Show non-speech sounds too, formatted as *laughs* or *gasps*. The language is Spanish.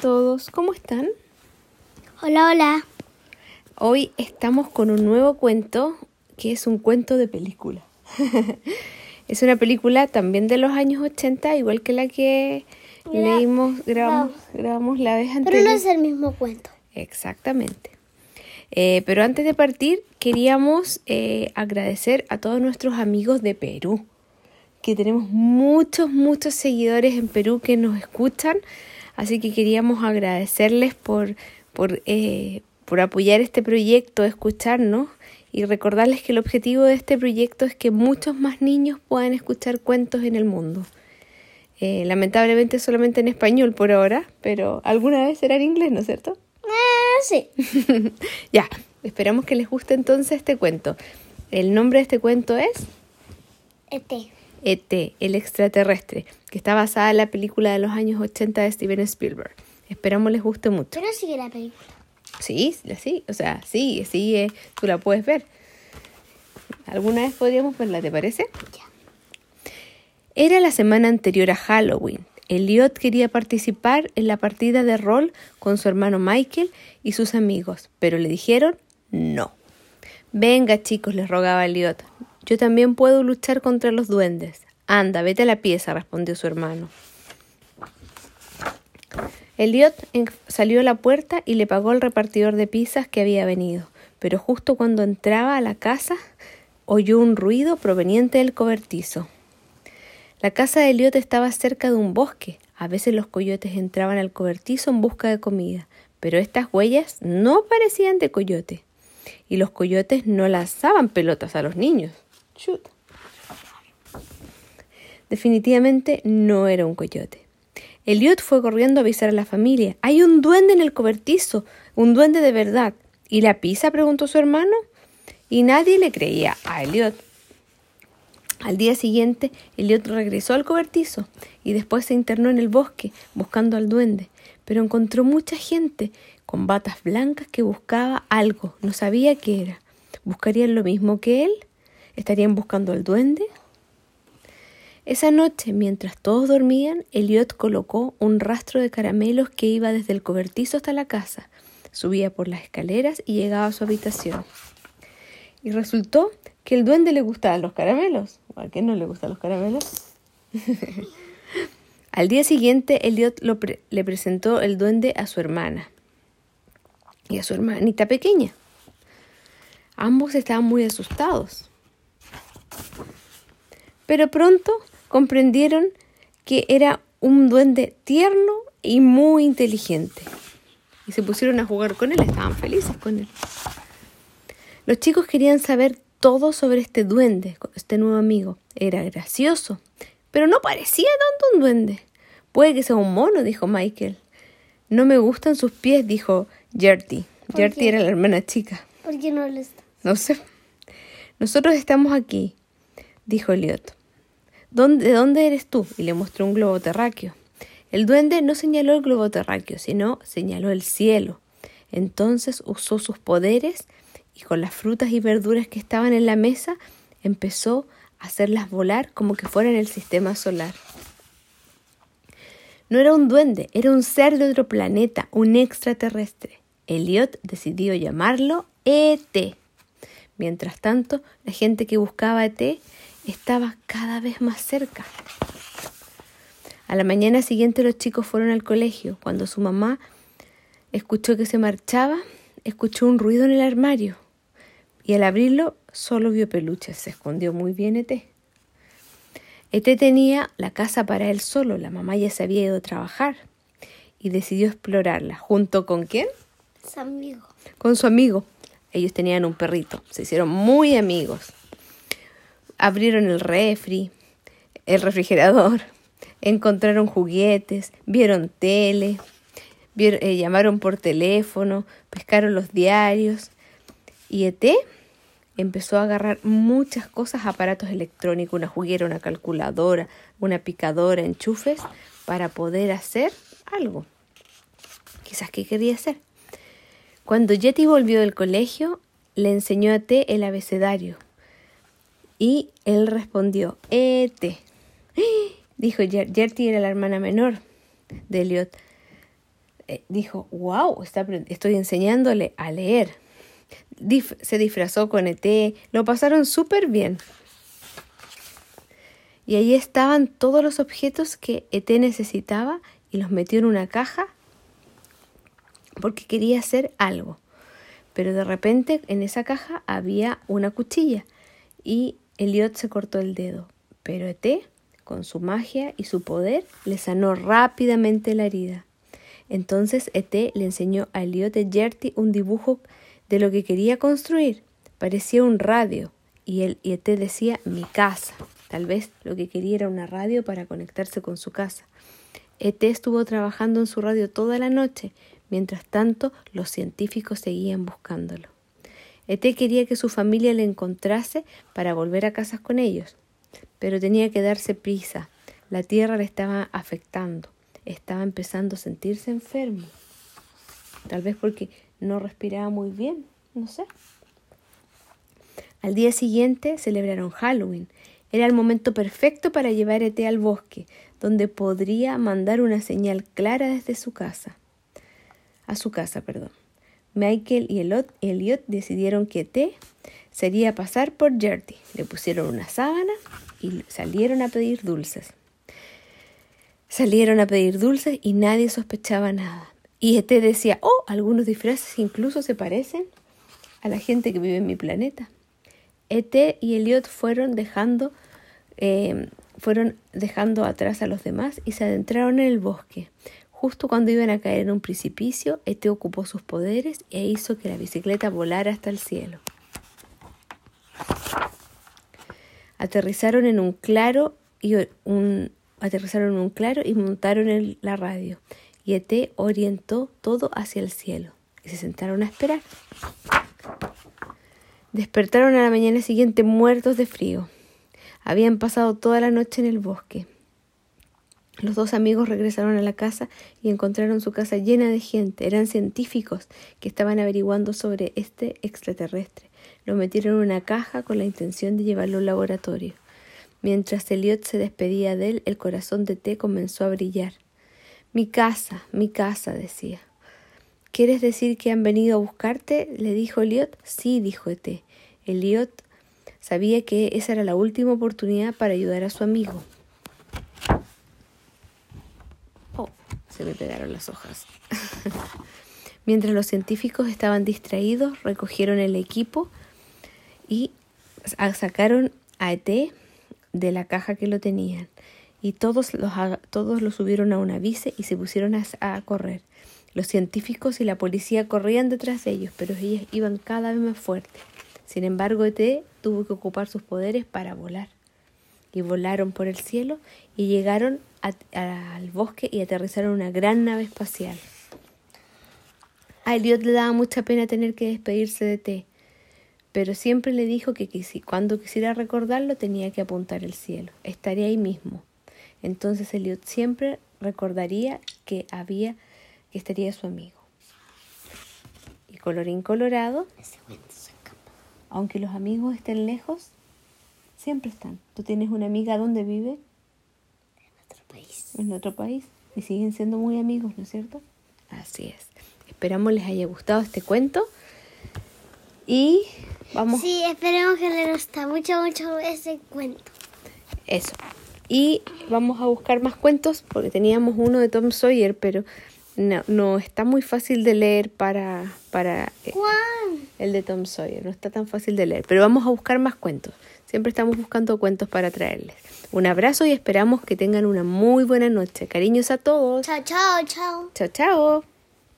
todos, ¿cómo están? Hola, hola. Hoy estamos con un nuevo cuento que es un cuento de película. *laughs* es una película también de los años 80, igual que la que leímos, grabamos, grabamos la vez anterior. Pero no es el mismo cuento. Exactamente. Eh, pero antes de partir, queríamos eh, agradecer a todos nuestros amigos de Perú, que tenemos muchos, muchos seguidores en Perú que nos escuchan. Así que queríamos agradecerles por, por, eh, por apoyar este proyecto, escucharnos y recordarles que el objetivo de este proyecto es que muchos más niños puedan escuchar cuentos en el mundo. lamentablemente solamente en español por ahora, pero alguna vez será en inglés, ¿no es cierto? sí. *laughs* ya, esperamos que les guste entonces este cuento. El nombre de este cuento es ET. ET, el extraterrestre, que está basada en la película de los años 80 de Steven Spielberg. Esperamos les guste mucho. Pero sigue la película. Sí, sí, o sea, sí, sigue, tú la puedes ver. ¿Alguna vez podríamos verla, te parece? Ya. Era la semana anterior a Halloween. Elliot quería participar en la partida de rol con su hermano Michael y sus amigos, pero le dijeron no. Venga, chicos, les rogaba Elliot. Yo también puedo luchar contra los duendes. Anda, vete a la pieza, respondió su hermano. Elliot salió a la puerta y le pagó al repartidor de pizzas que había venido, pero justo cuando entraba a la casa oyó un ruido proveniente del cobertizo. La casa de Eliot estaba cerca de un bosque. A veces los coyotes entraban al cobertizo en busca de comida, pero estas huellas no parecían de coyote. Y los coyotes no lanzaban pelotas a los niños. Definitivamente no era un coyote. Eliot fue corriendo a avisar a la familia. Hay un duende en el cobertizo, un duende de verdad. ¿Y la pizza? preguntó su hermano. Y nadie le creía a Eliot. Al día siguiente, Elliot regresó al cobertizo y después se internó en el bosque buscando al duende, pero encontró mucha gente con batas blancas que buscaba algo, no sabía qué era. ¿Buscarían lo mismo que él? ¿Estarían buscando al duende? Esa noche, mientras todos dormían, Elliot colocó un rastro de caramelos que iba desde el cobertizo hasta la casa. Subía por las escaleras y llegaba a su habitación. Y resultó que el duende le gustaban los caramelos. ¿A qué no le gustan los caramelos? *laughs* Al día siguiente, Elliot le presentó el duende a su hermana y a su hermanita pequeña. Ambos estaban muy asustados. Pero pronto comprendieron que era un duende tierno y muy inteligente. Y se pusieron a jugar con él, estaban felices con él. Los chicos querían saber todo sobre este duende, este nuevo amigo. Era gracioso, pero no parecía tanto un duende. Puede que sea un mono, dijo Michael. No me gustan sus pies, dijo Gertie. Gertie era la hermana chica. ¿Por qué no le está? No sé. Nosotros estamos aquí, dijo Eliot. ¿De dónde eres tú? Y le mostró un globo terráqueo. El duende no señaló el globo terráqueo, sino señaló el cielo. Entonces usó sus poderes y con las frutas y verduras que estaban en la mesa empezó a hacerlas volar como que fueran el sistema solar. No era un duende, era un ser de otro planeta, un extraterrestre. Elliot decidió llamarlo ET. Mientras tanto, la gente que buscaba a ET estaba cada vez más cerca. A la mañana siguiente los chicos fueron al colegio. Cuando su mamá escuchó que se marchaba, escuchó un ruido en el armario y al abrirlo solo vio peluches. Se escondió muy bien ET. ET tenía la casa para él solo, la mamá ya se había ido a trabajar y decidió explorarla. ¿Junto con quién? Su amigo. Con su amigo. Ellos tenían un perrito, se hicieron muy amigos. Abrieron el refri, el refrigerador, *laughs* encontraron juguetes, vieron tele, eh, llamaron por teléfono, pescaron los diarios y ET empezó a agarrar muchas cosas, aparatos electrónicos, una juguera, una calculadora, una picadora, enchufes, para poder hacer algo. Quizás qué quería hacer. Cuando Yeti volvió del colegio, le enseñó a T el abecedario. Y él respondió, E-T. *gasps* Dijo Yeti era la hermana menor de Elliot. eh, dijo, wow, está, estoy enseñándole a leer. Se disfrazó con ET, lo pasaron súper bien. Y ahí estaban todos los objetos que ET necesitaba y los metió en una caja porque quería hacer algo. Pero de repente en esa caja había una cuchilla y Elliot se cortó el dedo. Pero ET, con su magia y su poder, le sanó rápidamente la herida. Entonces ET le enseñó a Elliot y Gertie un dibujo de lo que quería construir. Parecía un radio y el y ET decía mi casa. Tal vez lo que quería era una radio para conectarse con su casa. ET estuvo trabajando en su radio toda la noche, mientras tanto los científicos seguían buscándolo. ET quería que su familia le encontrase para volver a casa con ellos, pero tenía que darse prisa. La tierra le estaba afectando, estaba empezando a sentirse enfermo. Tal vez porque no respiraba muy bien, no sé. Al día siguiente celebraron Halloween. Era el momento perfecto para llevar a ET al bosque, donde podría mandar una señal clara desde su casa. A su casa, perdón. Michael y Elliot, decidieron que T sería pasar por Gertie. Le pusieron una sábana y salieron a pedir dulces. Salieron a pedir dulces y nadie sospechaba nada. Y ET decía, oh, algunos disfraces incluso se parecen a la gente que vive en mi planeta. ET y Elliot fueron dejando, eh, fueron dejando atrás a los demás y se adentraron en el bosque. Justo cuando iban a caer en un precipicio, ET ocupó sus poderes e hizo que la bicicleta volara hasta el cielo. Aterrizaron en un claro y un, aterrizaron en un claro y montaron el, la radio. Y ET orientó todo hacia el cielo y se sentaron a esperar. Despertaron a la mañana siguiente muertos de frío. Habían pasado toda la noche en el bosque. Los dos amigos regresaron a la casa y encontraron su casa llena de gente. Eran científicos que estaban averiguando sobre este extraterrestre. Lo metieron en una caja con la intención de llevarlo al laboratorio. Mientras Elliot se despedía de él, el corazón de T comenzó a brillar. Mi casa, mi casa, decía. ¿Quieres decir que han venido a buscarte? le dijo Elliot. Sí, dijo E.T. Elliot sabía que esa era la última oportunidad para ayudar a su amigo. Se me pegaron las hojas. *laughs* Mientras los científicos estaban distraídos, recogieron el equipo y sacaron a ET de la caja que lo tenían. Y todos los, todos lo subieron a una bici y se pusieron a, a correr. Los científicos y la policía corrían detrás de ellos, pero ellos iban cada vez más fuertes. Sin embargo, ET tuvo que ocupar sus poderes para volar. Y volaron por el cielo y llegaron a, a, al bosque y aterrizaron una gran nave espacial. A Elliot le daba mucha pena tener que despedirse de T, pero siempre le dijo que quisi, cuando quisiera recordarlo tenía que apuntar al cielo. Estaría ahí mismo. Entonces Elliot siempre recordaría que había que estaría su amigo. Y colorín colorado, aunque los amigos estén lejos, siempre están. ¿Tú tienes una amiga donde vive? En otro país. En otro país. Y siguen siendo muy amigos, ¿no es cierto? Así es. Esperamos les haya gustado este cuento. Y vamos. Sí, esperemos que les guste mucho, mucho ese cuento. Eso. Y vamos a buscar más cuentos porque teníamos uno de Tom Sawyer, pero no, no está muy fácil de leer para, para eh, el de Tom Sawyer. No está tan fácil de leer, pero vamos a buscar más cuentos. Siempre estamos buscando cuentos para traerles. Un abrazo y esperamos que tengan una muy buena noche. Cariños a todos. Chao, chao, chao. Chao, chao.